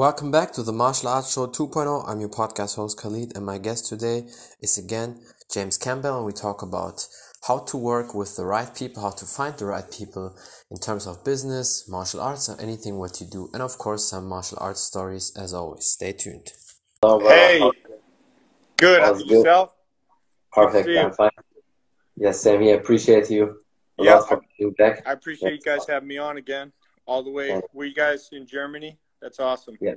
Welcome back to the Martial Arts Show 2.0. I'm your podcast host Khalid, and my guest today is again James Campbell, and we talk about how to work with the right people, how to find the right people in terms of business, martial arts, or anything what you do, and of course some martial arts stories as always. Stay tuned. Hey, good. How's yourself? Perfect. I'm fine. Yes, Sam. Yeah, appreciate you. Yeah, I, I appreciate you guys having me on again, all the way. Were you guys in Germany? That's awesome. Yeah,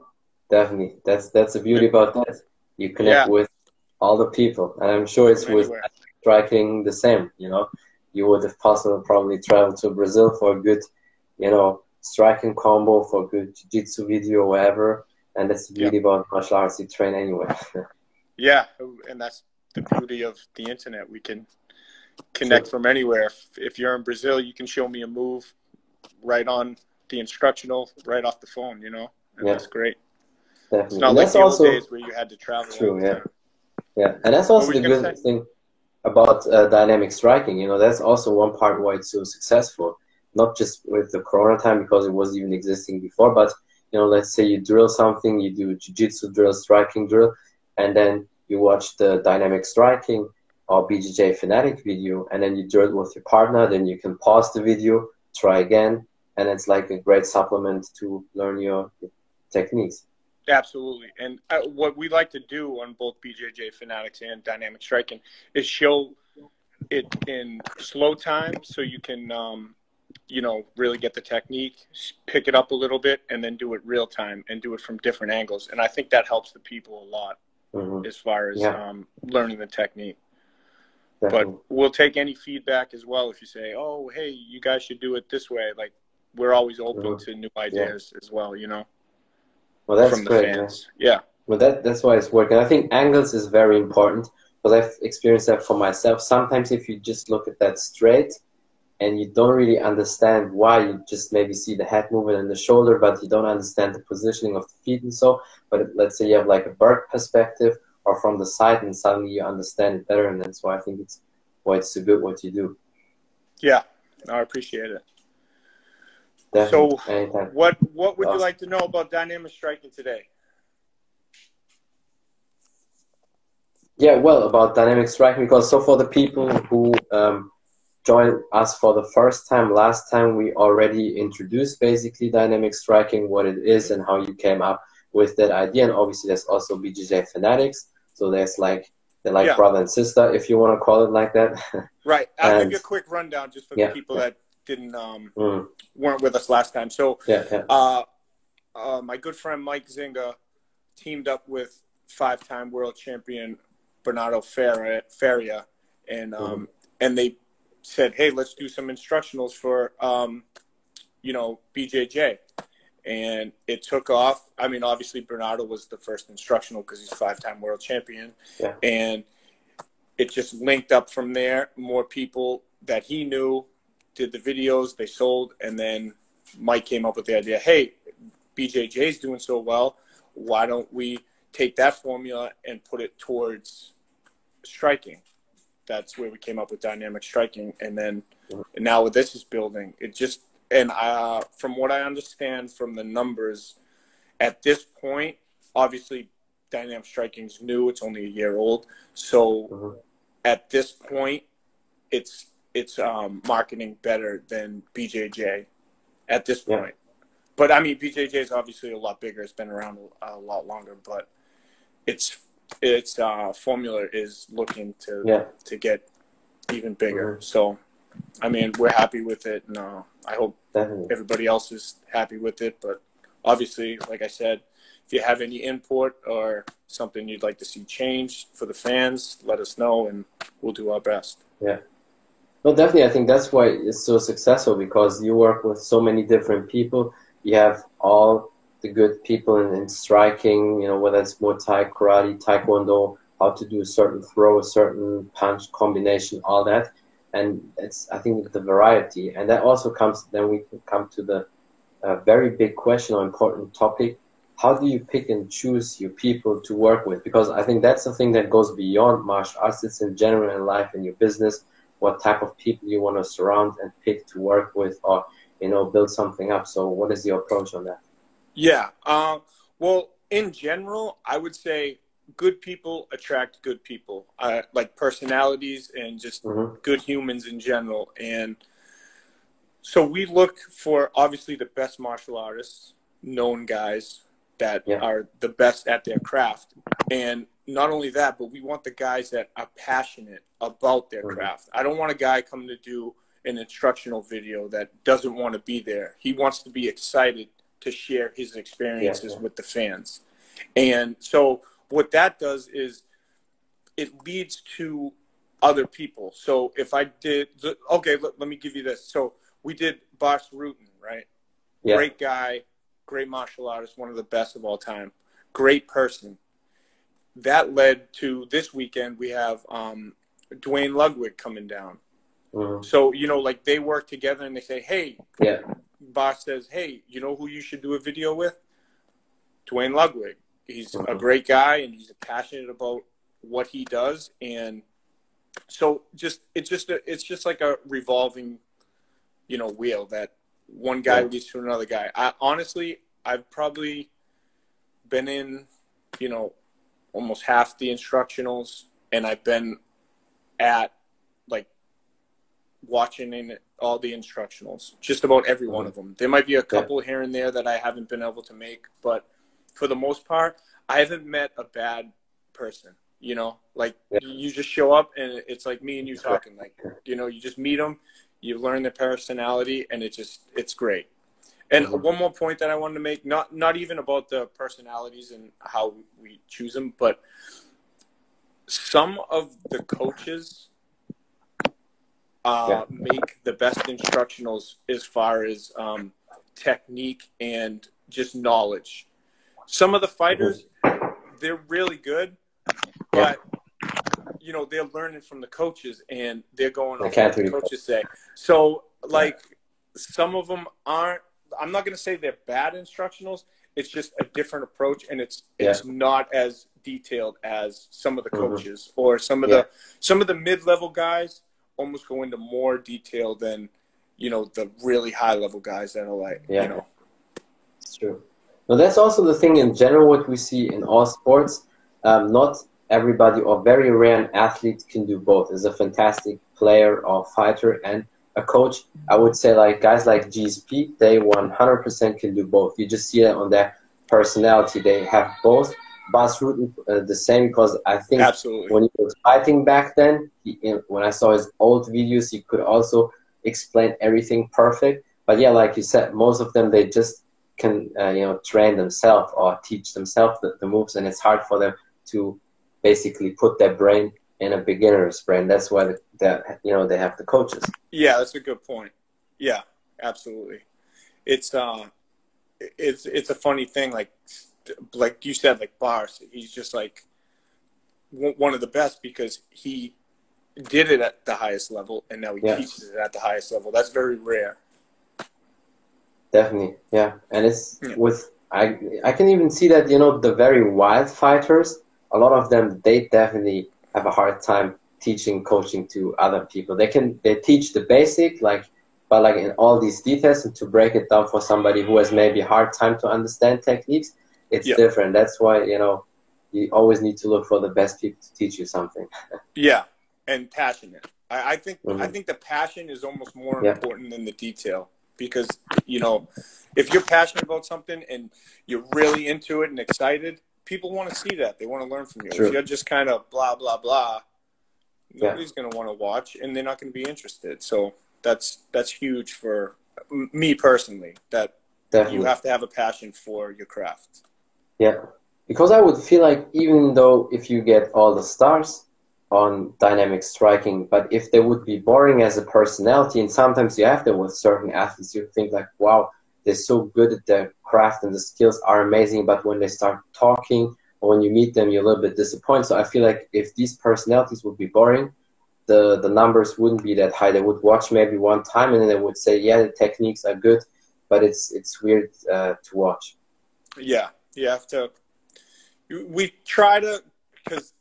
definitely. That's that's the beauty about that. You connect yeah. with all the people, and I'm sure it's with striking the same. You know, you would, if possible, probably travel to Brazil for a good, you know, striking combo for good jiu-jitsu video or whatever. And that's the beauty yeah. about martial arts. You train anyway. yeah, and that's the beauty of the internet. We can connect from anywhere. If, if you're in Brazil, you can show me a move right on the instructional right off the phone, you know, and yeah. that's great. Definitely. It's not and like the also, days where you had to travel. True, yeah, yeah, and that's also the good say? thing about uh, dynamic striking. You know, that's also one part why it's so successful. Not just with the Corona time because it was even existing before, but you know, let's say you drill something, you do jiu-jitsu drill, striking drill, and then you watch the dynamic striking or BJJ fanatic video, and then you drill it with your partner. Then you can pause the video, try again, and it's like a great supplement to learn your techniques. Absolutely, and uh, what we like to do on both BJJ Fanatics and Dynamic Striking is show it in slow time, so you can, um, you know, really get the technique, pick it up a little bit, and then do it real time and do it from different angles. And I think that helps the people a lot mm-hmm. as far as yeah. um, learning the technique. Definitely. But we'll take any feedback as well. If you say, "Oh, hey, you guys should do it this way," like we're always open to new ideas yeah. as well. You know. Well, that's from great. Yeah. yeah. Well, that that's why it's working. I think angles is very important because I've experienced that for myself. Sometimes if you just look at that straight and you don't really understand why, you just maybe see the head movement and the shoulder, but you don't understand the positioning of the feet and so. But let's say you have like a bird perspective or from the side, and suddenly you understand it better, and that's why I think it's why it's so good what you do. Yeah, I appreciate it. Definitely. So, Anytime. what what would you like to know about dynamic striking today? Yeah, well, about dynamic striking, because so for the people who um, joined us for the first time, last time we already introduced basically dynamic striking, what it is, and how you came up with that idea. And obviously, there's also BJJ fanatics, so there's like they're like yeah. brother and sister, if you want to call it like that. Right. I'll and, give you a quick rundown just for yeah. the people that didn't um, mm. weren't with us last time. So, yeah, yeah. Uh, uh, my good friend Mike Zinga teamed up with five-time world champion Bernardo Faria, and um, mm. and they said, "Hey, let's do some instructionals for um, you know BJJ." And it took off. I mean, obviously Bernardo was the first instructional because he's five-time world champion, yeah. and it just linked up from there. More people that he knew did the videos, they sold, and then Mike came up with the idea, hey, BJJ is doing so well, why don't we take that formula and put it towards striking? That's where we came up with dynamic striking, and then and now with this is building. It just and uh, from what I understand from the numbers, at this point, obviously dynamic striking is new. It's only a year old, so mm-hmm. at this point, it's it's um, marketing better than BJJ at this point. Yeah. But I mean, BJJ is obviously a lot bigger. It's been around a, lot longer, but its its uh, formula is looking to yeah. to get even bigger. Mm-hmm. So, I mean, we're happy with it, and uh, I hope Definitely. everybody else is happy with it. But obviously, like I said, if you have any input or something you'd like to see changed for the fans, let us know, and we'll do our best. Yeah. No, definitely. I think that's why it's so successful because you work with so many different people. You have all the good people in, in striking, you know, whether it's Muay Thai, karate, taekwondo, how to do a certain throw, a certain punch combination, all that. And it's, I think, the variety. And that also comes, then we come to the uh, very big question or important topic. How do you pick and choose your people to work with? Because I think that's the thing that goes beyond martial arts. It's in general in life, in your business what type of people you want to surround and pick to work with or you know build something up so what is your approach on that yeah um, Well, in general, I would say good people attract good people, uh, like personalities and just Mhm. good humans in general. And so we look for obviously the best martial artists, known guys that Yeah. are the best at their craft. And not only that, but we want the guys that are passionate about their Mhm. craft. I don't want a guy coming to do an instructional video that doesn't want to be there. He wants to be excited to share his experiences Yeah. with the fans. And so what that does is it leads to other people. So if I did, okay, let, let me give you this. So we did Bas Rutten, right? Yeah. Great guy, great martial artist, one of the best of all time, great person. That led to this weekend we have um, Duane Ludwig coming down. Mhm. So you know, like they work together and they say, "Hey," Yeah. Bas says, "Hey, you know who you should do a video with? Duane Ludwig. He's a Mhm. great guy and he's passionate about what he does." And so, just it's just a, it's just like a revolving, you know, wheel that one guy Yeah. leads to another guy. I honestly, I've probably been in, you know, almost half the instructionals, and I've been at like watching in all the instructionals, just about every one of mm-hmm. them. There might be a couple here and there that I haven't been able to make, but for the most part, I haven't met a bad person. You know, like Yeah. you just show up and it's like me and you talking. Like you know, you just meet them, you learn their personality, and it just it's great. And Mhm. one more point that I wanted to make, not not even about the personalities and how we choose them, but some of the coaches uh, Yeah. make the best instructionals as far as um, technique and just knowledge. Some of the fighters, they're really good, but you know they're learning from the coaches and they're going off what the coaches say. So like some of them aren't. I'm not going to say they're bad instructionals. It's just a different approach, and it's it's not as detailed as some of the Mhm. coaches or some of Yeah. the some of the mid level guys almost go into more detail than you know the really high level guys that are like Yeah. you know It's true. No, that's also the thing in general. What we see in all sports, um, not everybody or very rare an athlete can do both. Is a fantastic player or fighter and a coach. I would say like guys like GSP, they 100% can do both. You just see it on their personality. They have both. Bas Rutten, uh, the same because I think absolutely when he was fighting back then, he, when I saw his old videos, he could also explain everything perfect. But yeah, like you said, most of them they just can uh, you know train themselves or teach themselves the, the moves, and it's hard for them to basically put their brain in a beginner's brain. That's why the, the you know they have the coaches. yeah that's a good point yeah absolutely it's uh it's it's a funny thing like like you said like Bas he's just like one one of the best because he did it at the highest level and now he Yeah. teaches it at the highest level that's very rare Definitely, yeah. And it's Yeah. with I I can even see that you know the very wild fighters, a lot of them they definitely have a hard time teaching coaching to other people. They can they teach the basic like but like in all these details and to break it down for somebody who has maybe hard time to understand techniques, it's Yeah. different. That's why, you know, you always need to look for the best people to teach you something. Yeah, and passionate. I, I think I Mhm. think the passion is almost more Yeah. important than the detail because you know if you're passionate about something and you're really into it and excited, people want to see that. They want to learn from you. If you're just kind of blah blah blah, Yeah. nobody's going to want to watch and they're not going to be interested. So that's that's huge for me personally. That Definitely. you have to have a passion for your craft. Yeah, because I would feel like even though if you get all the stars on dynamic striking, but if they would be boring as a personality, and sometimes you have them with certain athletes, you think like, wow, they're so good at their craft and the skills are amazing, but when they start talking or when you meet them, you're a little bit disappointed. So I feel like if these personalities would be boring, the the numbers wouldn't be that high. They would watch maybe one time and then they would say, yeah, the techniques are good, but it's it's weird uh, to watch. Yeah, you have to. We try to, because,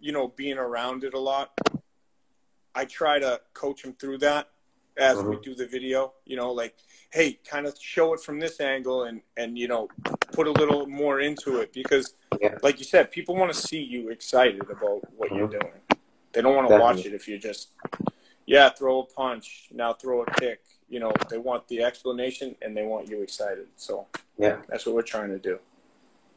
you know, being around it a lot, I try to coach them through that as mm-hmm. we do the video. You know, like, hey, kind of show it from this angle and and you know, put a little more into it because, yeah. like you said, people want to see you excited about what mm-hmm. you're doing. They don't want to watch it if you're just, yeah, throw a punch, now throw a kick. You know, they want the explanation and they want you excited. So yeah, that's what we're trying to do.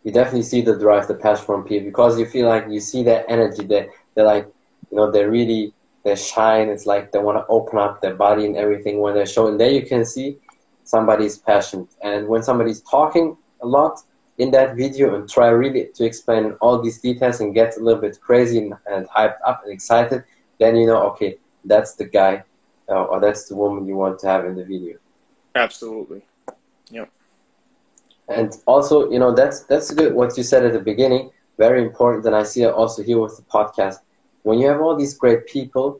You definitely see the drive, the passion from people because you feel like you see that energy that they're like, you know, they're really they shine. It's like they want to open up their body and everything when they're showing. There you can see somebody's passion. And when somebody's talking a lot in that video and try really to explain all these details and get a little bit crazy and, and hyped up and excited, then you know, okay, that's the guy uh, or that's the woman you want to have in the video. Absolutely. Yep. And also, you know, that's that's good what you said at the beginning. Very important, and I see it also here with the podcast when you have all these great people,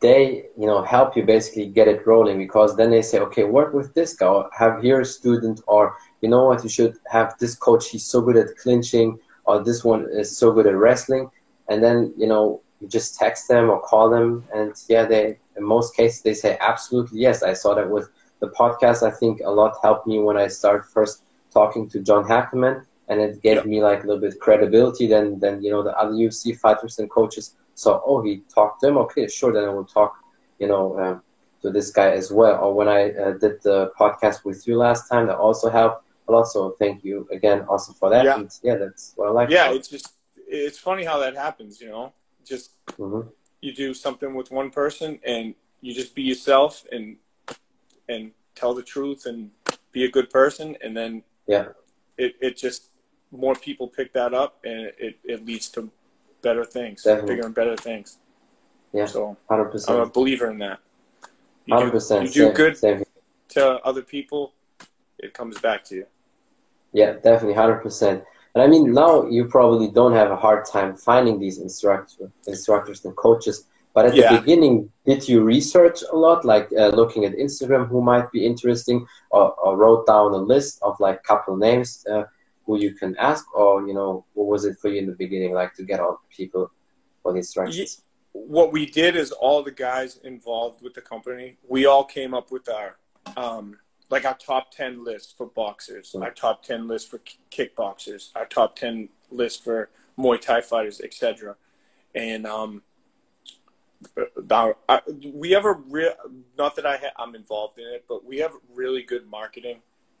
they you know help you basically get it rolling because then they say, okay, work with this guy, or have here a student, or you know what, you should have this coach. He's so good at clinching, or this one is so good at wrestling, and then you know you just text them or call them, and yeah, they in most cases they say absolutely yes. I saw that with the podcast. I think a lot helped me when I started first talking to John Hackleman, and it gave me like a little bit credibility than than you know the other UFC fighters and coaches so, oh, he talked to him. Okay, sure. Then I will talk, you know, um, to this guy as well. Or when I uh, did the podcast with you last time, that also helped a lot. So thank you again also for that. Yeah, and yeah that's what I like. Yeah, it's just it's funny how that happens. You know, just mm-hmm. you do something with one person and you just be yourself and and tell the truth and be a good person, and then yeah, it it just more people pick that up and it, it leads to better things, Definitely. bigger and better things. Yeah, so 100%. I'm a believer in that. You 100%. Do, you do same, good same. to other people, it comes back to you. Yeah, definitely, 100%. And I mean, now you probably don't have a hard time finding these instructor, instructors and coaches. But at yeah. the beginning, did you research a lot, like uh, looking at Instagram who might be interesting, or, or, wrote down a list of like couple names uh, who you can ask, or you know, what was it for you in the beginning, like to get all people for the instructions? What we did is all the guys involved with the company, we all came up with our um, like our top ten list for boxers, mm-hmm. our top ten list for kickboxers, our top ten list for Muay Thai fighters, etc. And um, our, our, we have a real not that I ha- I'm involved in it, but we have really good marketing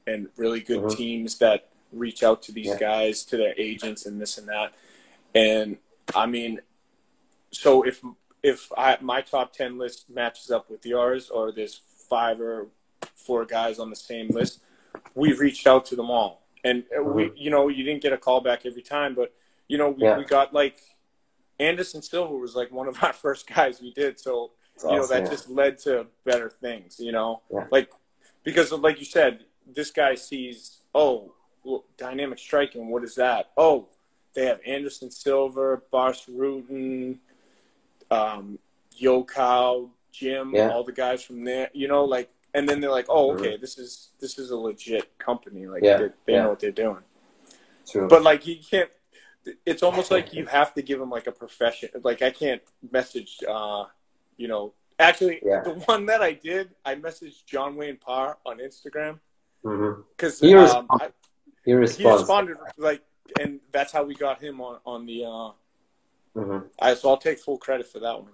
and really good mm-hmm. teams that reach out to these yeah. guys, to their agents, and this and that. And I mean, so if if I, my top ten list matches up with yours, or there's five or four guys on the same list, we reached out to them all, and mm-hmm. we, you know, you didn't get a call back every time, but you know, we, yeah. we got like Anderson Silva was like one of our first guys we did, so you know that yeah. just led to better things, you know, like because like you said, this guy sees, oh, well, dynamic striking. What is that? Oh, they have Anderson Silva, Bas Rutten, um, Yokow, Jim, yeah. all the guys from there. You know, like, and then they're like, oh, okay, this is this is a legit company. Like, yeah. they, they yeah. know what they're doing. True. But like, you can't. It's almost like you have to give them like a profession. Like, I can't message. uh You know, actually, the one that I did, I messaged John Wayne Parr on Instagram because mm-hmm. um, I, he, he responded like, and that's how we got him on on the. Uh, mm-hmm. I so I'll take full credit for that one.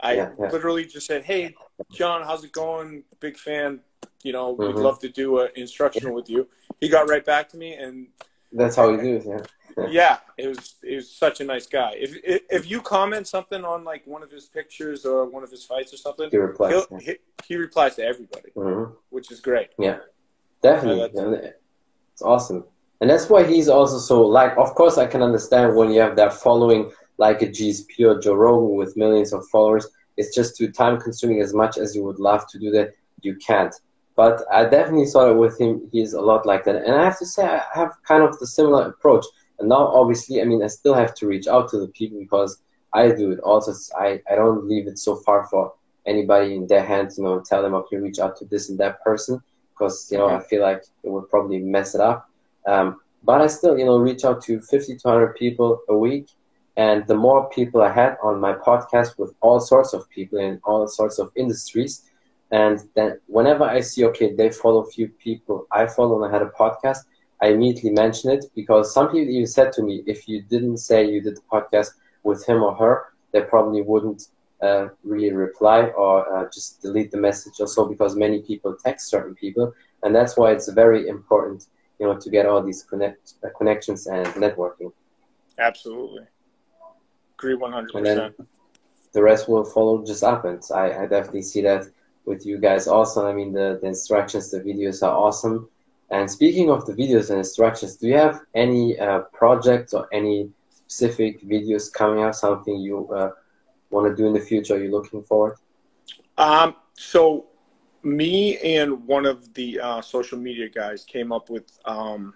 I yeah, yeah. literally just said, "Hey, John, how's it going? Big fan. You know, mm-hmm. we'd love to do an instructional with you." He got right back to me, and that's how he do Yeah. yeah, it was it was such a nice guy. If if you comment something on like one of his pictures or one of his fights or something, he replies. Yeah. He, he, replies to everybody, mm-hmm. which is great. Yeah, definitely. Yeah, it's awesome. And that's why he's also so like of course I can understand when you have that following like a GSP or Joe Rogan with millions of followers, it's just too time consuming as much as you would love to do that, you can't. But I definitely saw it with him, he's a lot like that. And I have to say I have kind of the similar approach. And now obviously I mean I still have to reach out to the people because I do it also I, I don't leave it so far for anybody in their hands, you know, tell them okay reach out to this and that person because you know I feel like it would probably mess it up. Um, but I still you know reach out to 50 to 100 people a week, and the more people I had on my podcast with all sorts of people in all sorts of industries, And then whenever I see, okay, they follow a few people I follow and I had a podcast, I immediately mention it. Because some people even said to me, if you didn't say you did the podcast with him or her, they probably wouldn't uh, really reply or uh, just delete the message also because many people text certain people. And that's why it's very important, you know, to get all these connect, uh, connections and networking. Absolutely. Agree 100%. And then the rest will follow just happens. I, I definitely see that with you guys also. I mean, the, the instructions, the videos are awesome. And speaking of the videos and instructions, do you have any uh, projects or any specific videos coming up, something you uh, want to do in the future? Are you looking forward? Um, so me and one of the uh, social media guys came up with um,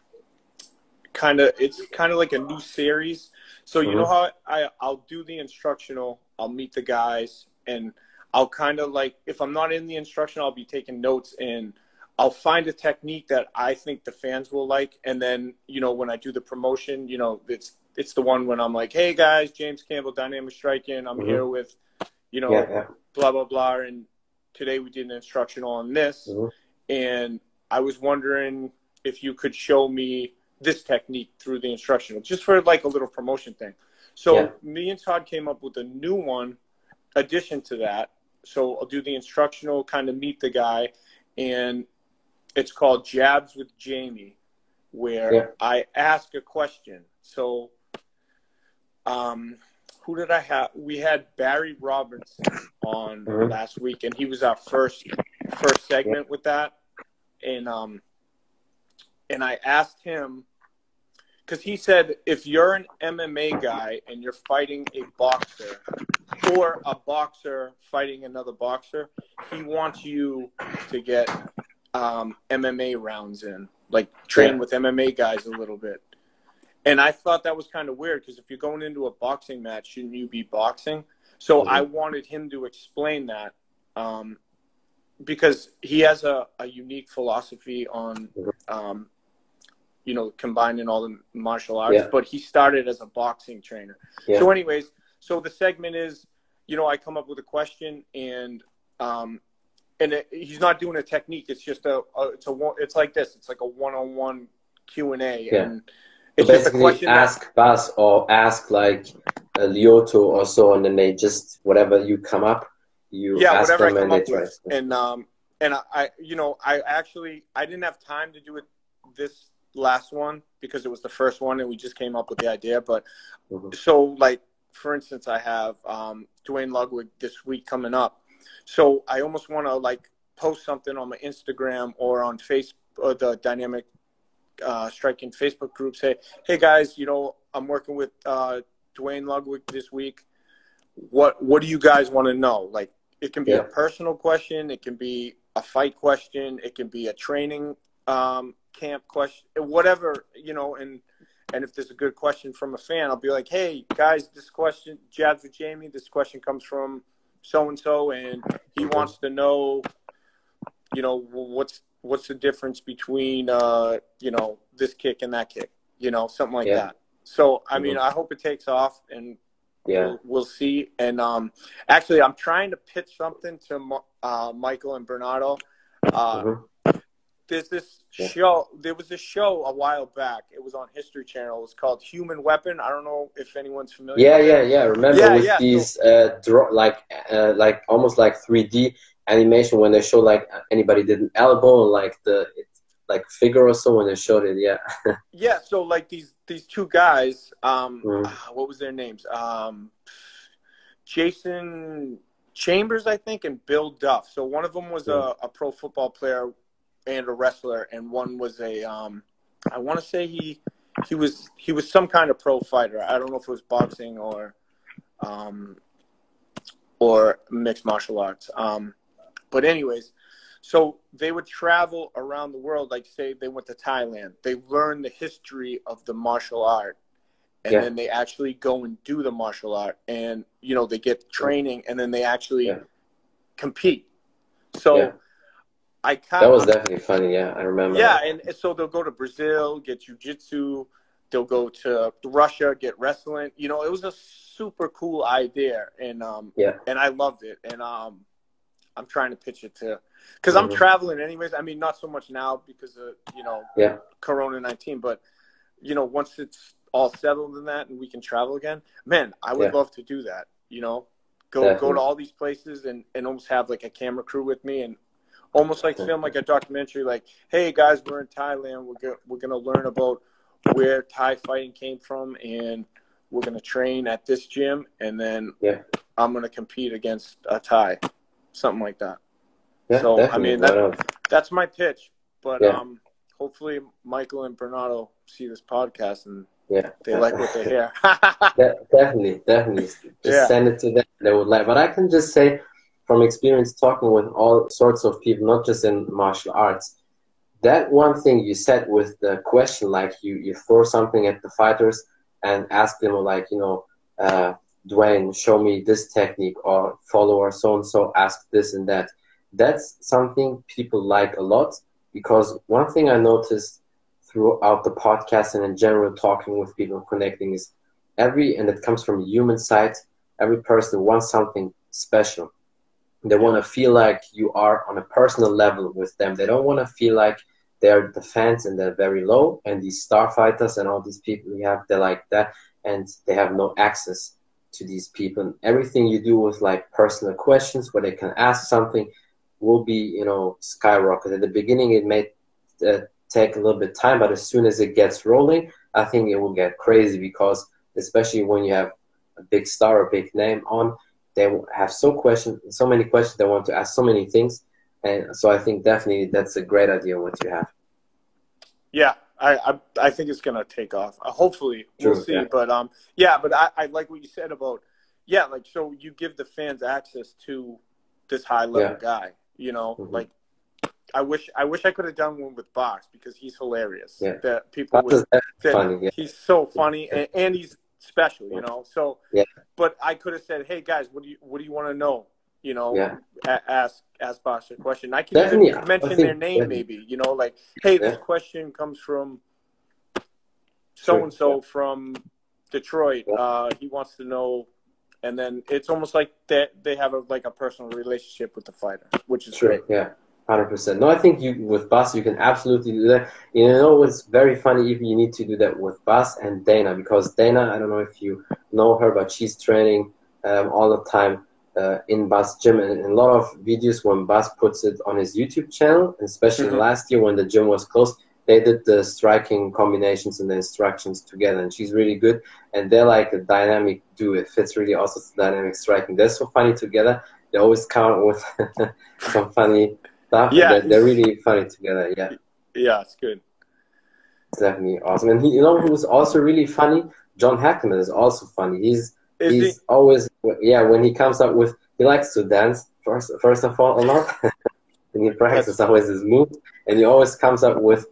kind of it's kind of like a new series. So you mm-hmm. know how I I'll do the instructional, I'll meet the guys, and I'll kind of like if I'm not in the instruction, I'll be taking notes and I'll find a technique that I think the fans will like, and then you know when I do the promotion, you know it's it's the one when I'm like, hey guys, James Campbell, Dynamic Striking, I'm mm-hmm. here with, you know, yeah, yeah. blah blah blah, and today we did an instructional on this, mm-hmm. and I was wondering if you could show me this technique through the instructional, just for like a little promotion thing. So yeah. me and Todd came up with a new one addition to that. So I'll do the instructional, kind of meet the guy, and it's called Jabs with Jamie, where. I ask a question. So, um, who did I have? We had Barry Robinson on mm-hmm. last week, and he was our first first segment with that, and um, and I asked him because he said if you're an MMA guy and you're fighting a boxer or a boxer fighting another boxer, he wants you to get um, MMA rounds in, like train yeah. with MMA guys a little bit. And I thought that was kind of weird because if you're going into a boxing match, shouldn't you be boxing? So mm-hmm. I wanted him to explain that um, because he has a, a unique philosophy on, mm-hmm. um, you know, combining all the martial arts. Yeah. But he started as a boxing trainer. Yeah. So, anyways, so the segment is, you know, I come up with a question and um, and it, he's not doing a technique. It's just a, a it's a it's like this. It's like a one on one Q and A, and just a question. Ask that, Bas or ask like a Lyoto or so, and then they just whatever you come up, you yeah whatever I come up with, and um and I, you know I actually I didn't have time to do it this last one because it was the first one and we just came up with the idea. But mm-hmm. so like for instance, I have um, Duane Ludwig this week coming up so I almost want to like post something on my Instagram or on Facebook, or the Dynamic uh, Striking Facebook group. Say, hey guys, you know I'm working with uh, Duane Ludwig this week. What What do you guys want to know? Like, it can be yeah. a personal question. It can be a fight question. It can be a training um, camp question. Whatever you know, and and if there's a good question from a fan, I'll be like, hey guys, this question, Jabs with Jamie. This question comes from so and so, and he wants to know, you know, what's what's the difference between, uh, you know, this kick and that kick, you know, something like yeah. that. So, I mean, mm-hmm. I hope it takes off, and yeah, we'll, we'll, see. And um, actually, I'm trying to pitch something to uh, Michael and Bernardo. Uh, mm-hmm there's this show there was a show a while back it was on history channel it was called human weapon i don't know if anyone's familiar yeah yeah yeah remember yeah, with these uh draw like uh, like almost like 3d animation when they show like anybody did an elbow like the like figure or so when they showed it yeah yeah so like these these two guys um mm. what was their names um jason chambers i think and bill duff so one of them was mm. a, a pro football player and a wrestler, and one was a um, I want to say he he was he was some kind of pro fighter. I don't know if it was boxing or um, or mixed martial arts. Um, but anyways, so they would travel around the world. Like say they went to Thailand, they learn the history of the martial art, and yeah. then they actually go and do the martial art, and you know they get training, and then they actually yeah. compete. So. Yeah I kind that was definitely funny. Yeah, I remember. Yeah, and, and so they'll go to Brazil, get jujitsu. They'll go to Russia, get wrestling. You know, it was a super cool idea, and um, yeah, and I loved it. And um, I'm trying to pitch it to because I'm Mhm. traveling anyways. I mean, not so much now because of you know Yeah. Corona nineteen, but you know once it's all settled in that and we can travel again, man, I would Yeah. love to do that. You know, go go to all these places and and almost have like a camera crew with me and almost like film like a documentary. Like, hey guys, we're in Thailand. We're go- we're gonna learn about where Thai fighting came from and we're gonna train at this gym and then Yeah. I'm gonna compete against a Thai, something like that. Yeah, So, I mean, that- not? That's my pitch. But Yeah. um, hopefully Michael and Bernardo see this podcast and yeah. they like what they hear. De- definitely, definitely. Just Yeah. send it to them. They would like. But I can just say, from experience talking with all sorts of people, not just in martial arts, that one thing you said with the question, like you you throw something at the fighters and ask them, like you know, uh, Duane, show me this technique, or follower so and so ask this and that. That's something people like a lot because one thing I noticed throughout the podcast and in general talking with people connecting is every and it comes from a human side every person wants something special they want to feel like you are on a personal level with them they don't want to feel like they're the fans and they're very low and these star fighters and all these people we have they're like that and they have no access to these people. And everything you do with like personal questions where they can ask something will be you know skyrocket at the beginning it may uh, take a little bit time but as soon as it gets rolling i think it will get crazy because especially when you have a big star or big name on they have so question so many questions they want to ask so many things. And so i think definitely that's a great idea what you have. Yeah, I, I I think it's gonna take off. Uh, hopefully, we'll True, see. yeah. But um, yeah, but I, I like what you said about yeah, like so you give the fans access to this high level Yeah. guy. You know, Mhm. like I wish I wish I could have done one with Bas because he's hilarious. Yeah. That people would that funny yeah he's so funny and, and he's special, you know. So Yeah. but I could have said, "Hey guys, what do you what do you want to know?" You know, Yeah. a- ask ask Bas a question. I can Definitely, I mention think- their name, maybe. You know, like, "Hey, this question comes from so and so from Detroit. Uh, he wants to know." And then it's almost like they they have a like a personal relationship with the fighter, which is Sure, great. yeah, hundred percent. No, I think you with Bas you can absolutely do that. You know, it's very funny if you need to do that with Bas and Dana because Dana, I don't know if you know her, but she's training um, all the time uh, in Bas gym, and in a lot of videos when Bas puts it on his YouTube channel, especially Mhm. last year when the gym was closed, they did the striking combinations and the instructions together, and she's really good. And they're like a dynamic duo. It fits really also to dynamic striking. They're so funny together. They always come with some funny stuff. Yeah. they're, they're really funny together. Yeah, Yeah, it's good. it's definitely awesome. And he, you know, who's also really funny? John Hackleman is also funny. He's he's he? always yeah. When he comes up with, he likes to dance first. First of all, a lot. and he practices always his moves, and he always comes up with.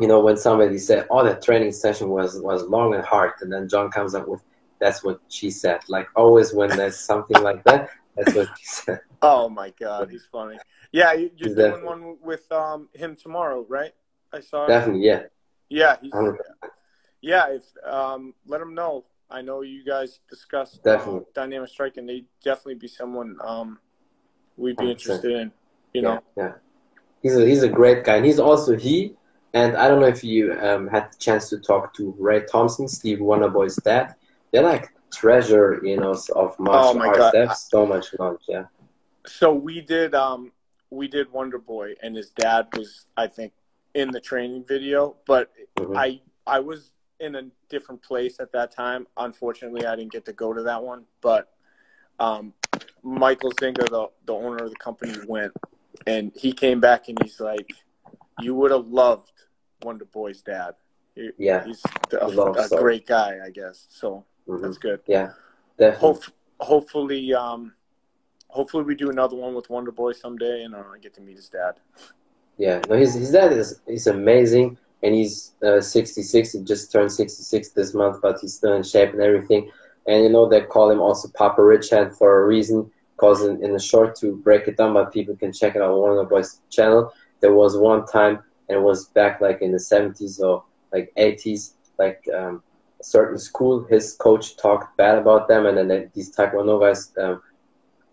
You know, when somebody said, "Oh, that training session was was long and hard," and then John comes up with, "That's what she said." Like always, when there's something like that, that's what she said. Oh my God, he's funny. Yeah, you- you're He's doing definitely- one with um him tomorrow, right? I saw. it. Definitely, yeah. Yeah, he's, yeah. If um, let him know. I know you guys discussed Definitely. uh, dynamic striking. They definitely be someone um we'd be 100%. interested in. You know. Yeah, yeah. He's a he's a great guy, and he's also he. And I don't know if you um, had the chance to talk to Ray Thompson, Steve Wonderboy's dad. They're like treasure, you know, of martial Oh my arts. God. They have so much knowledge. Yeah, So we did um we did Wonder Boy, and his dad was I think in the training video, but Mhm. I I was in a different place at that time. Unfortunately, I didn't get to go to that one, but um, Michael Zinger, the the owner of the company, went, and he came back and he's like, "You would have loved Wonder Boy's dad. He- Yeah. he's a, a great guy, I guess. So Mhm. that's good. yeah, definitely. Hopefully, um, hopefully we do another one with Wonder Boy someday, and uh, I get to meet his dad. Yeah, no, his his dad is is amazing, and he's uh, 66. He just turned 66 this month, but he's still in shape and everything. And you know they call him also Papa Ridge Hand for a reason, because in, in the short to break it down, but people can check it out on the boys' channel. There was one time, and it was back like in the 70s or like 80s, like um, a certain school, his coach talked bad about them, and then they, these Taekwondo guys. Um,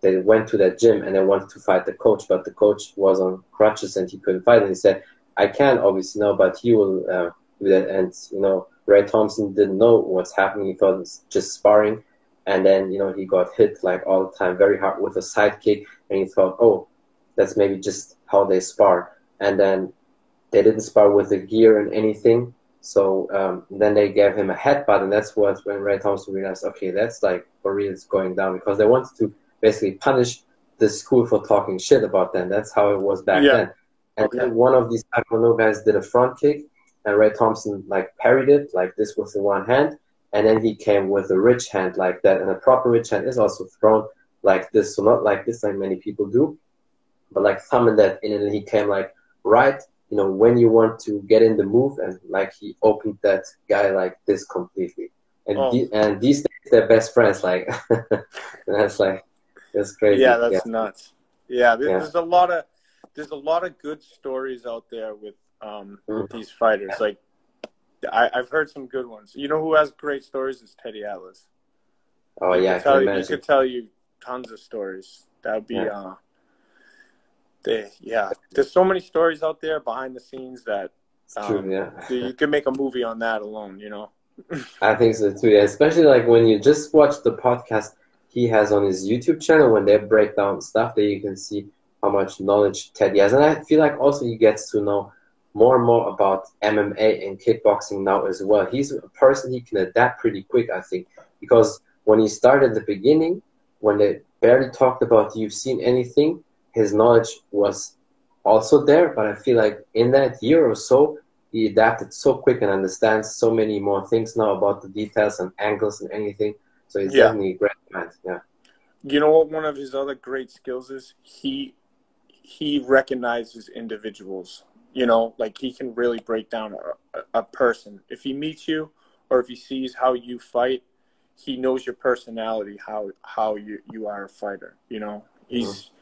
they went to that gym and they wanted to fight the coach, but the coach was on crutches and he couldn't fight. And he said, "I can't obviously know, but he will uh, do that." And you know, Ray Thompson didn't know what's happening. He thought it was just sparring, and then you know he got hit like all the time, very hard with a side kick, and he thought, "Oh, that's maybe just how they spar." And then they didn't spar with the gear and anything. So um, then they gave him a headbutt, and that's what when Ray Thompson realized, okay, that's like for real, it's going down because they wanted to basically punish the school for talking shit about them. That's how it was back yeah. then. And okay. then one of these Taekwondo guys did a front kick, and Ray Thompson like parried it like this with the one hand, and then he came with a ridge hand like that, and a proper ridge hand is also thrown like this, so not like this like many people do, but like thumb in that in, and he came like right you know, when you want to get in the move, and like he opened that guy like this completely. And oh. the, and these days they're best friends. Like that's like that's crazy. Yeah, that's yeah. nuts. Yeah, there's, yeah. there's, a lot of there's a lot of good stories out there with um mm-hmm. with these fighters. Like I, have heard some good ones. You know who has great stories is Teddy Atlas. Oh he yeah, could tell you, he could tell you tons of stories. That would be yeah. uh they, yeah, there's so many stories out there behind the scenes that um, true, yeah. you could make a movie on that alone, you know. I think so too. Yeah, especially like when you just watch the podcast he has on his YouTube channel when they break down stuff that you can see how much knowledge Teddy has, and I feel like also he gets to know more and more about MMA and kickboxing now as well. He's a person he can adapt pretty quick, I think, because when he started at the beginning, when they barely talked about you've seen anything, his knowledge was also there, but I feel like in that year or so, he adapted so quick and understands so many more things now about the details and angles and anything. So he's yeah. definitely a great man. Yeah. You know what? One of his other great skills is he he recognizes individuals. You know, like he can really break down a, a person. If he meets you, or if he sees how you fight, he knows your personality, how how you you are a fighter. You know, he's mm-hmm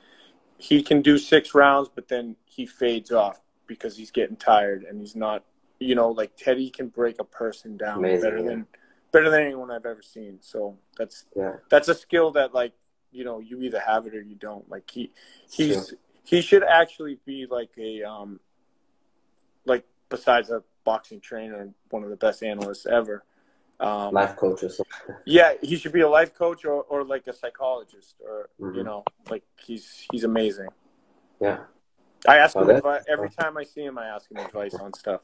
he can do six rounds, but then he fades off because he's getting tired and he's not. You know, like Teddy can break a person down Amazing, better yeah. than better than anyone I've ever seen. So that's yeah. that's a skill that like you know you either have it or you don't. Like he he's sure. He should actually be like a um like besides a boxing trainer one of the best analysts ever um, life coach or something. Yeah, he should be a life coach or, or like a psychologist or mm-hmm. you know, like he's he's amazing. Yeah. I ask oh, him advice, every time I see him. I ask him advice on stuff.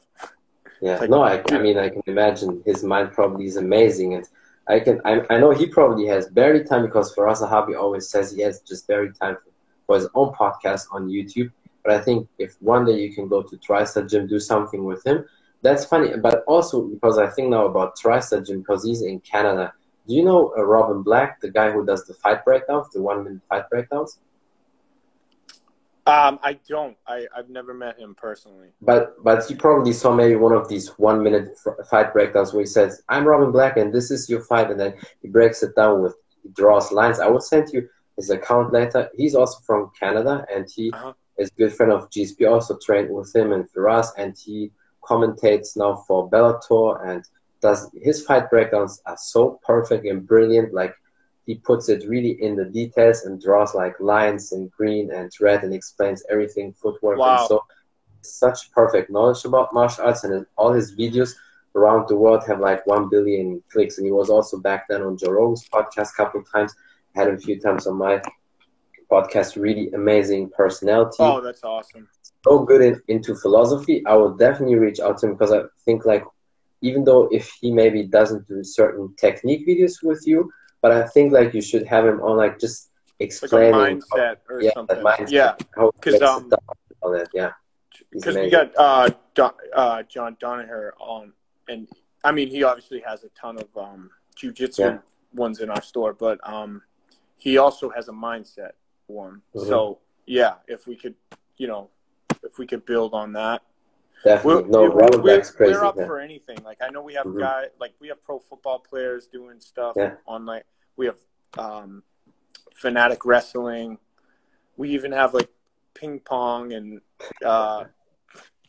Yeah, like, no, I, I mean I can imagine his mind probably is amazing, and I can I, I know he probably has barely time because Firas Zahabi always says he has just barely time for, for his own podcast on YouTube. But I think if one day you can go to TriStar Gym, do something with him, that's funny, but also because I think now about TriStar Gym because he's in Canada. Do you know uh, Robin Black, the guy who does the fight breakdowns, the one minute fight breakdowns? Um, I don't. I I've never met him personally. But but you probably saw maybe one of these one minute fight breakdowns where he says, "I'm Robin Black and this is your fight," and then he breaks it down with he draws lines. I will send you his account later. He's also from Canada and he uh-huh. is a good friend of GSP. Also trained with him and Firas, and he commentates now for Bellator and does his fight breakdowns are so perfect and brilliant. Like he puts it really in the details and draws like lines in green and red and explains everything footwork wow. and so such perfect knowledge about martial arts and all his videos around the world have like one billion clicks and he was also back then on Joe Rogan's podcast a couple of times had him a few times on my podcast really amazing personality oh that's awesome so good in, into philosophy, I will definitely reach out to him because I think like even though if he maybe doesn't do certain technique videos with you, but I think like you should have him on like just explaining like mindset how, or yeah, something. Mindset, yeah, because um, all that. Yeah, because we got uh, Don, uh, John Danaher on, and I mean he obviously has a ton of um, jujitsu yeah. ones in our store, but um, he also has a mindset one. Mm-hmm. So yeah, if we could, you know, if we could build on that. Definitely. We're, no, we're, we're, crazy, we're up man. for anything. Like I know we have mm-hmm. guys like we have pro football players doing stuff yeah. on like we have um, fanatic wrestling. We even have like ping pong and uh,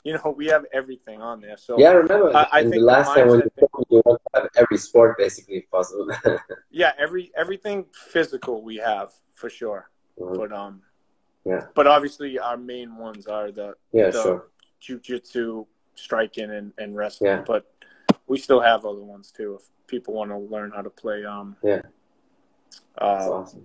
you know we have everything on there. So yeah, I remember. I, I think the last the time when you told me you want to have every sport basically possible. yeah, every everything physical we have for sure. Mm-hmm. But um, yeah. But obviously, our main ones are the yeah, the sure, jujitsu, striking, and and wrestling. Yeah. But we still have other ones too. If people want to learn how to play, um, yeah, uh, awesome.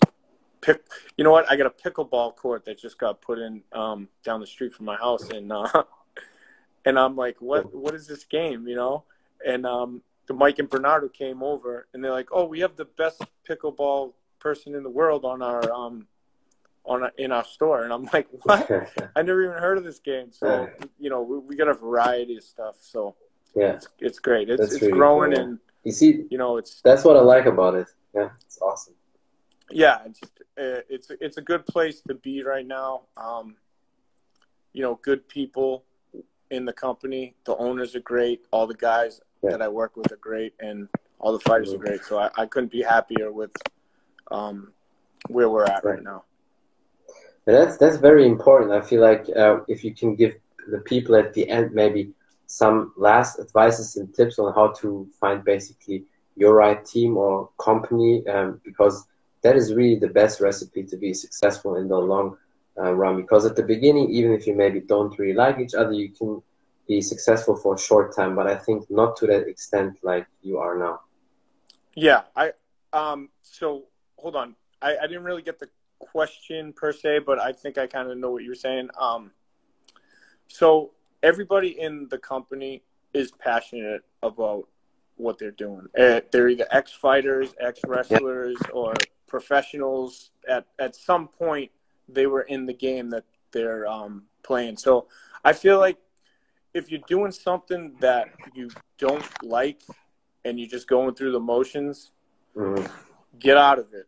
pick. You know what? I got a pickleball court that just got put in um down the street from my house, and uh, and I'm like, what what is this game? You know, and um, the Mike and Bernardo came over, and they're like, oh, we have the best pickleball person in the world on our um on a, in our store, and I'm like, what? I never even heard of this game. So you know, we, we got a variety of stuff. So yeah, it's, it's great. It's it's really growing, cool. and you see, you know, it's that's what I like about it. Yeah, it's awesome. yeah, it's just, uh, it's it's a good place to be right now. Um, you know, good people in the company. The owners are great. All the guys Yeah. that I work with are great, and all the fighters are great. So I, I couldn't be happier with um, where we're at right Right. now. And that's that's very important. I feel like uh, if you can give the people at the end maybe some last advices and tips on how to find basically your right team or company, um, because that is really the best recipe to be successful in the long uh, run. Because at the beginning, even if you maybe don't really like each other, you can be successful for a short time. But I think not to that extent like you are now. Yeah, I um so hold on. I, I didn't really get the question per se, but I think I kind of know what you're saying. Um so everybody in the company is passionate about what they're doing. Uh, they're either ex-fighters, ex-wrestlers, or professionals. At at some point, they were in the game that they're um, playing. So I feel like if you're doing something that you don't like and you're just going through the motions, Mhm. get out of it.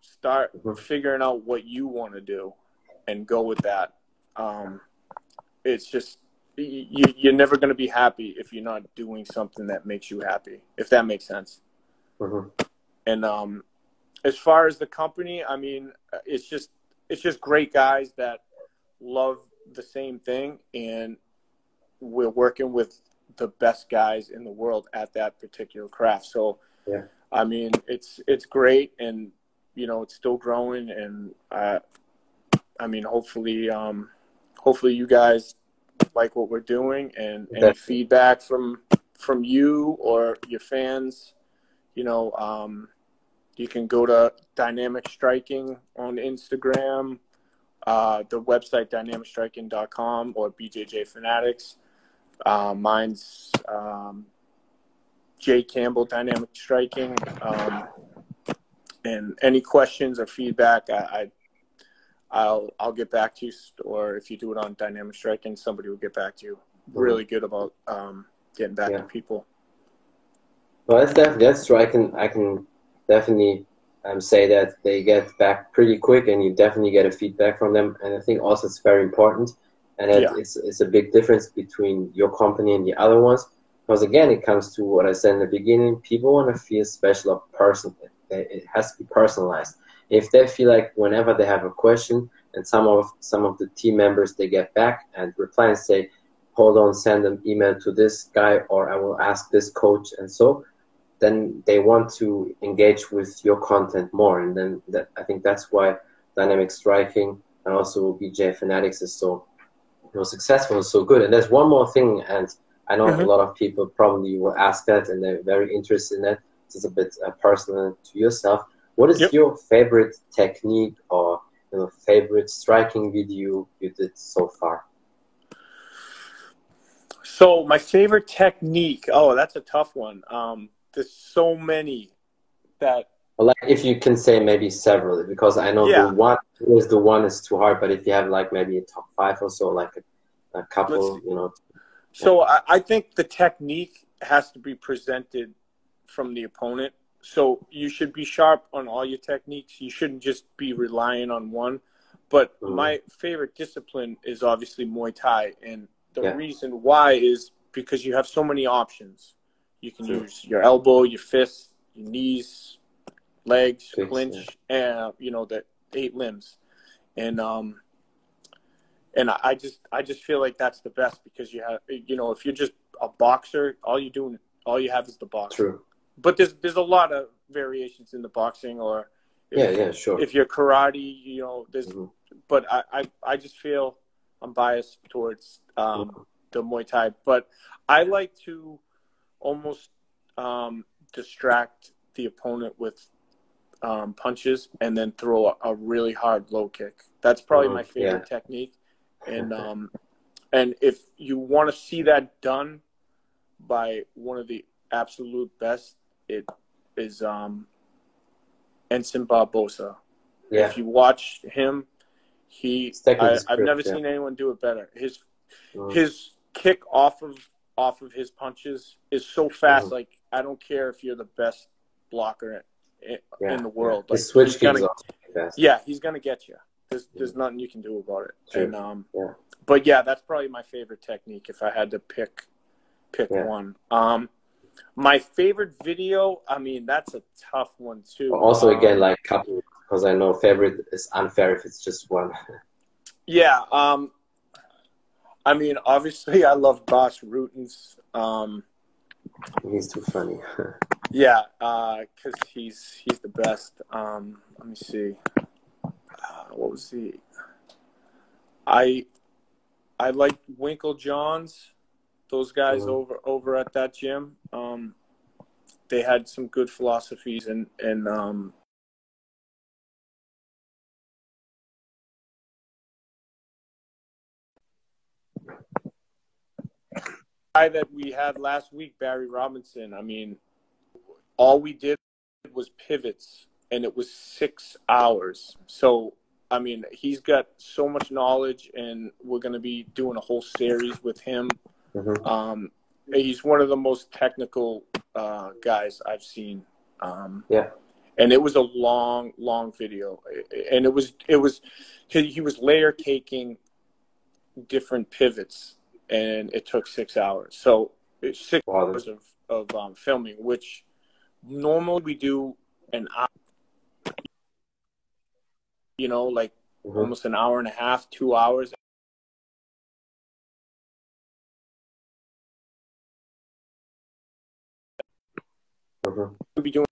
Start Mhm. figuring out what you want to do and go with that. Um, it's just you, you're never going to be happy if you're not doing something that makes you happy, if that makes sense. Mhm. And um, as far as the company, I mean, it's just it's just great guys that love the same thing, and we're working with the best guys in the world at that particular craft. So, Yeah. I mean, it's it's great, and you know, it's still growing, and I, I mean, hopefully, um, hopefully, you guys like what we're doing, and any Definitely. feedback from from you or your fans, you know, um, you can go to Dynamic Striking on Instagram, uh, the website dynamicstriking.com or BJJ Fanatics. Uh, mine's um, Jay Campbell Dynamic Striking. Um, and any questions or feedback, I, I I'll I'll get back to you, or if you do it on Dynamic Striking, somebody will get back to you. Really good about um, getting back Yeah. to people. Well, that's definitely that's true. I can I can definitely um, say that they get back pretty quick, and you definitely get a feedback from them. And I think also it's very important, and Yeah. it's it's a big difference between your company and the other ones. Because again, it comes to what I said in the beginning. People want to feel special or personal. It, it has to be personalized. If they feel like whenever they have a question, and some of some of the team members they get back and reply and say, hold on, send an email to this guy, or I will ask this coach, and so then they want to engage with your content more, and then that, I think that's why dynamic striking and also BJJ Fanatics is so you know successful and so good. And there's one more thing, and I know Mhm. a lot of people probably will ask that, and they're very interested in that. It's a bit uh, personal to yourself. What is Yep. your favorite technique or you know, favorite striking video you did so far? So my favorite technique. Oh, that's a tough one. Um, there's so many that Or like if you can say maybe several, because I know Yeah. the one is the one is too hard, but if you have like maybe a top five or so, like a, a couple, Let's- you know. So I, I think the technique has to be presented from the opponent. So you should be sharp on all your techniques. You shouldn't just be relying on one. But Mhm. my favorite discipline is obviously Muay Thai, and the Yeah. reason why is because you have so many options. You can Sure. use your elbow, your fist, your knees, legs, clinch, and you know the eight limbs, and um, and I I just I just feel like that's the best because you have you know if you're just a boxer, all you doing all you have is the box. True. But there's there's a lot of variations in the boxing, or yeah, yeah, sure. If you're karate, you know, there's, Mhm. but I, I, I just feel I'm biased towards um, the Muay Thai, but I like to almost um, distract the opponent with um, punches and then throw a, a really hard low kick. That's probably Mhm, my favorite technique. And um, and if you want to see that done by one of the absolute best, it is um, Edson Barboza. yeah, If you watch him, he I, I've never yeah. seen anyone do it better. His Mhm. his kick off of off of his punches is so fast. Mhm. Like I don't care if you're the best blocker in, yeah, in the world. Yeah. Like the switch he's gonna, off fast. yeah, he's gonna get you. There's there's nothing you can do about it. True. And um, Yeah. but yeah, that's probably my favorite technique if I had to pick pick one. Um, my favorite video. I mean, that's a tough one too. Also, Um, again, like couple, because I know favorite is unfair if it's just one. Yeah. Um, I mean, obviously, I love Bas Rutten's. Um, He's too funny. yeah, because he's he's the best. Um, let me see. Uh, what was he? I I like Winkeljohns. Those guys Mhm. over over at that gym. Um, they had some good philosophies and and um, guy that we had last week, Barry Robinson. I mean, all we did was pivots, and it was six hours. So, I mean, he's got so much knowledge, and we're going to be doing a whole series with him. Mhm. Um, he's one of the most technical uh, guys I've seen. Um, Yeah. And it was a long, long video, and it was it was he, he was layer caking different pivots, and it took six hours. So it's six Wow, hours of of um, filming, which normally we do an hour. You know, like Mhm. almost an hour and a half, two hours. Mhm. We'll be doing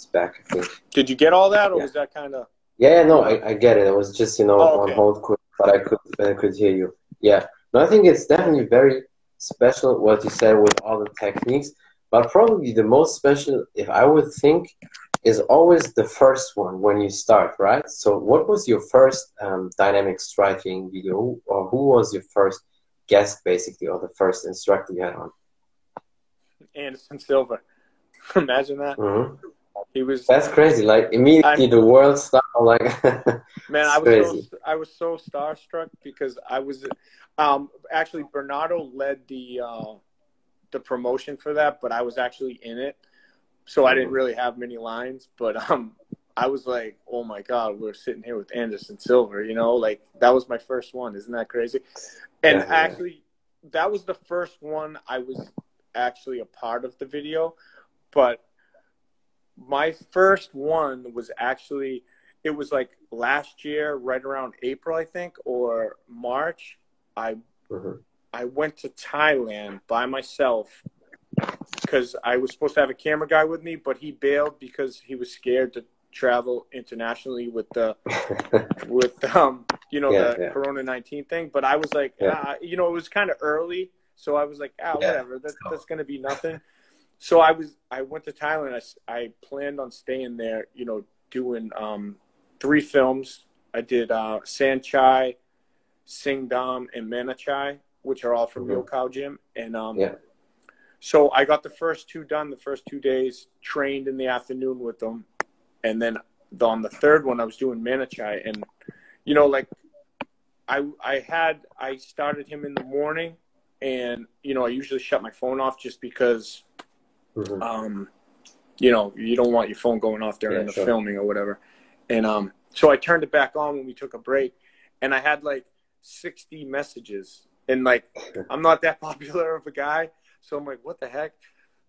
It's back, I think. Did you get all that, or Yeah. was that kind of? Yeah, no, I, I get it. It was just you know Oh, okay. on hold, quick, but I could I could hear you. Yeah, no, I think it's definitely very special what you said with all the techniques. But probably the most special, if I would think, is always the first one when you start, right? So, what was your first um, dynamic striking video, or who was your first guest, basically, or the first instructor you had on? Anderson Silva. Imagine that. hmm He was That's crazy. Like immediately, the world stopped. Like, man. I was crazy. so I was so starstruck because I was um, actually Bernardo led the uh, the promotion for that, but I was actually in it, so I didn't really have many lines. But um, I was like, oh my god, we're sitting here with Anderson Silva. You know, like that was my first one. Isn't that crazy? And Yeah, yeah. actually, that was the first one I was actually a part of the video, but my first one was actually it was like last year right around april i think or march i Mhm. i went to thailand by myself because i was supposed to have a camera guy with me but he bailed because he was scared to travel internationally with the with um you know Yeah, the yeah. corona 19 thing but i was like Yeah. ah, you know it was kind of early so i was like ah whatever that, that's gonna be nothing so i was i went to thailand I, I planned on staying there you know doing um three films i did uh saenchai singdam and manachai which are all from Mhm. yokkao gym and um Yeah. so i got the first two done the first two days trained in the afternoon with them and then the, on the third one I was doing Manachai. and you know like I I had I started him in the morning and you know I usually shut my phone off just because Mhm. um you know you don't want your phone going off during Yeah, the sure. filming or whatever and um so I turned it back on when we took a break and I had like 60 messages and like I'm not that popular of a guy so I'm like what the heck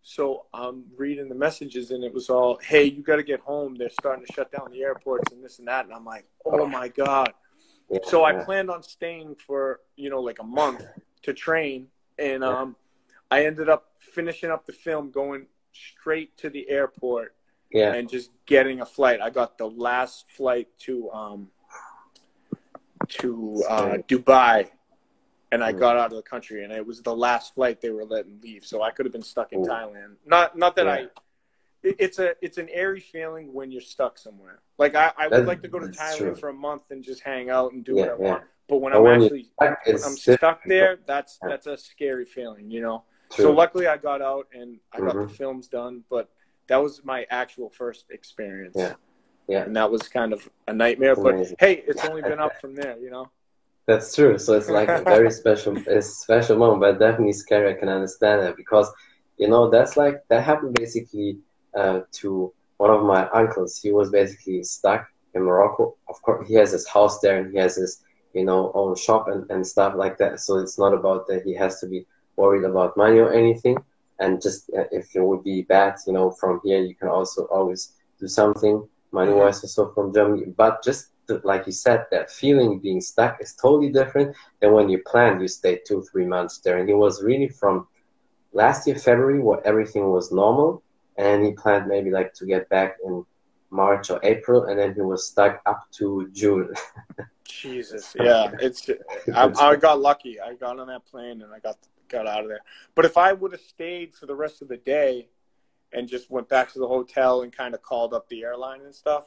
So I'm reading the messages, and it was all, "Hey, you got to get home. They're starting to shut down the airports and this and that." And I'm like, "Oh my god!" Yeah, So I planned on staying for you know like a month to train, and um, I ended up finishing up the film, going straight to the airport, yeah. and just getting a flight. I got the last flight to um to uh, Dubai, and I Mm. got out of the country, and it was the last flight they were letting leave. So I could have been stuck in Ooh. Thailand. Not not that I. Yeah. it- It's a it's an airy feeling when you're stuck somewhere. Like I, I would like to go to Thailand true. for a month and just hang out and do Yeah, what I yeah. want. But when I'm when actually Like, when I'm stuck there, that's that's a scary feeling, you know. True. So luckily I got out and I got the Mhm. films done, but that was my actual first experience. Yeah. Yeah. And that was kind of a nightmare, but Amazing. hey, it's only been up from there, you know. That's true. So it's like a very special, a special moment, but definitely scary. I can understand that because, you know, that's like that happened basically uh, to one of my uncles. He was basically stuck in Morocco. Of course, he has his house there and he has his, you know, own shop and, and stuff like that. So it's not about that he has to be worried about money or anything. And just uh, if it would be bad, you know, from here you can also always do something money wise or so from Germany. But just the, like you said, that feeling being stuck is totally different than when you planned you stay two, three months there. And he was really from last year, February, where everything was normal. And he planned maybe like to get back in March or April. And then he was stuck up to June. Jesus, yeah, it's I, I got lucky. I got on that plane and I got got out of there. But if I would have stayed for the rest of the day and just went back to the hotel and kind of called up the airline and stuff,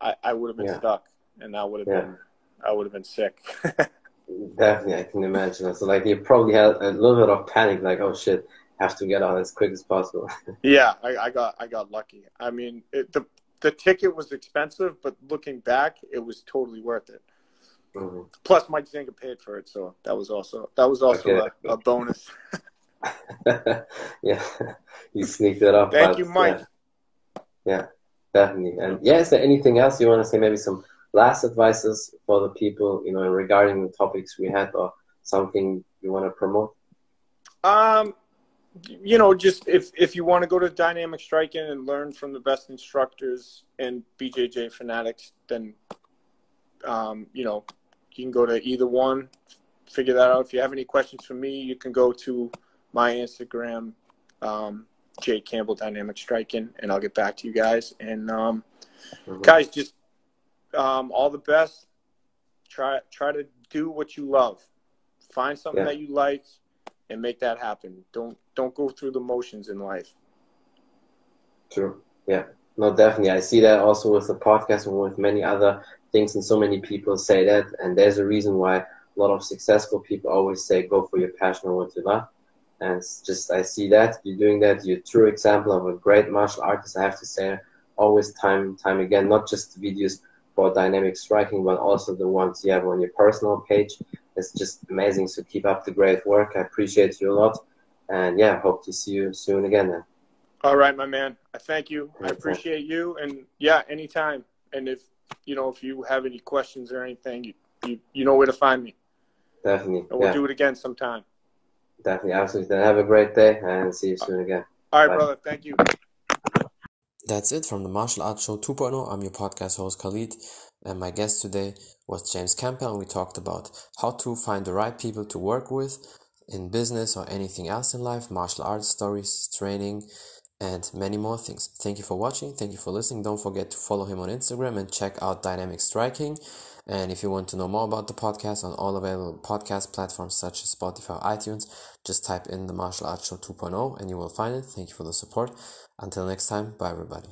I, I would have been Yeah. stuck, and that would have Yeah. been I would have been sick. Definitely, I can imagine. So like you probably had a little bit of panic, like, oh shit, have to get out as quick as possible. yeah, I, I got I got lucky. I mean, it, the the ticket was expensive, but looking back, it was totally worth it. Mhm. Plus, Mike Zanga paid for it, so that was also that was also Okay. a, a bonus. yeah, you sneaked it up. Thank you, Mike. Yeah, definitely. And yeah, is there anything else you want to say? Maybe some last advices for the people, you know, regarding the topics we had, or something you want to promote? Um, you know, just if if you want to go to dynamic striking and learn from the best instructors and BJJ fanatics, then um, you know you can go to either one. Figure that out. If you have any questions for me, you can go to my Instagram, um, Jay Campbell Dynamic Striking, and I'll get back to you guys. And um, guys, just um, all the best. Try try to do what you love. Find something Yeah. that you like and make that happen. Don't don't go through the motions in life. True. Yeah. No, definitely. I see that also with the podcast and with many other things, and so many people say that. And there's a reason why a lot of successful people always say, go for your passion or what you love. And it's just, I see that you're doing that. You're a true example of a great martial artist, I have to say, always time time again, not just the videos for dynamic striking, but also the ones you have on your personal page. It's just amazing. So keep up the great work. I appreciate you a lot. And yeah, hope to see you soon again then. All right, my man. I thank you. I appreciate you. And yeah, anytime. And if you know if you have any questions or anything, you you, you know where to find me. Definitely. And we'll yeah. do it again sometime. Definitely, absolutely. Then have a great day and see you soon again. All right, Bye. brother. Thank you. That's it from the Martial Arts Show 2.0. I'm your podcast host Khalid, and my guest today was James Campbell, and we talked about how to find the right people to work with in business or anything else in life, martial arts stories, training, and many more things. Thank you for watching. Thank you for listening. Don't forget to follow him on Instagram and check out Dynamic Striking. And if you want to know more about the podcast on all available podcast platforms such as Spotify, iTunes, just type in the Martial Arts Show 2.0 and you will find it. Thank you for the support. Until next time, bye everybody.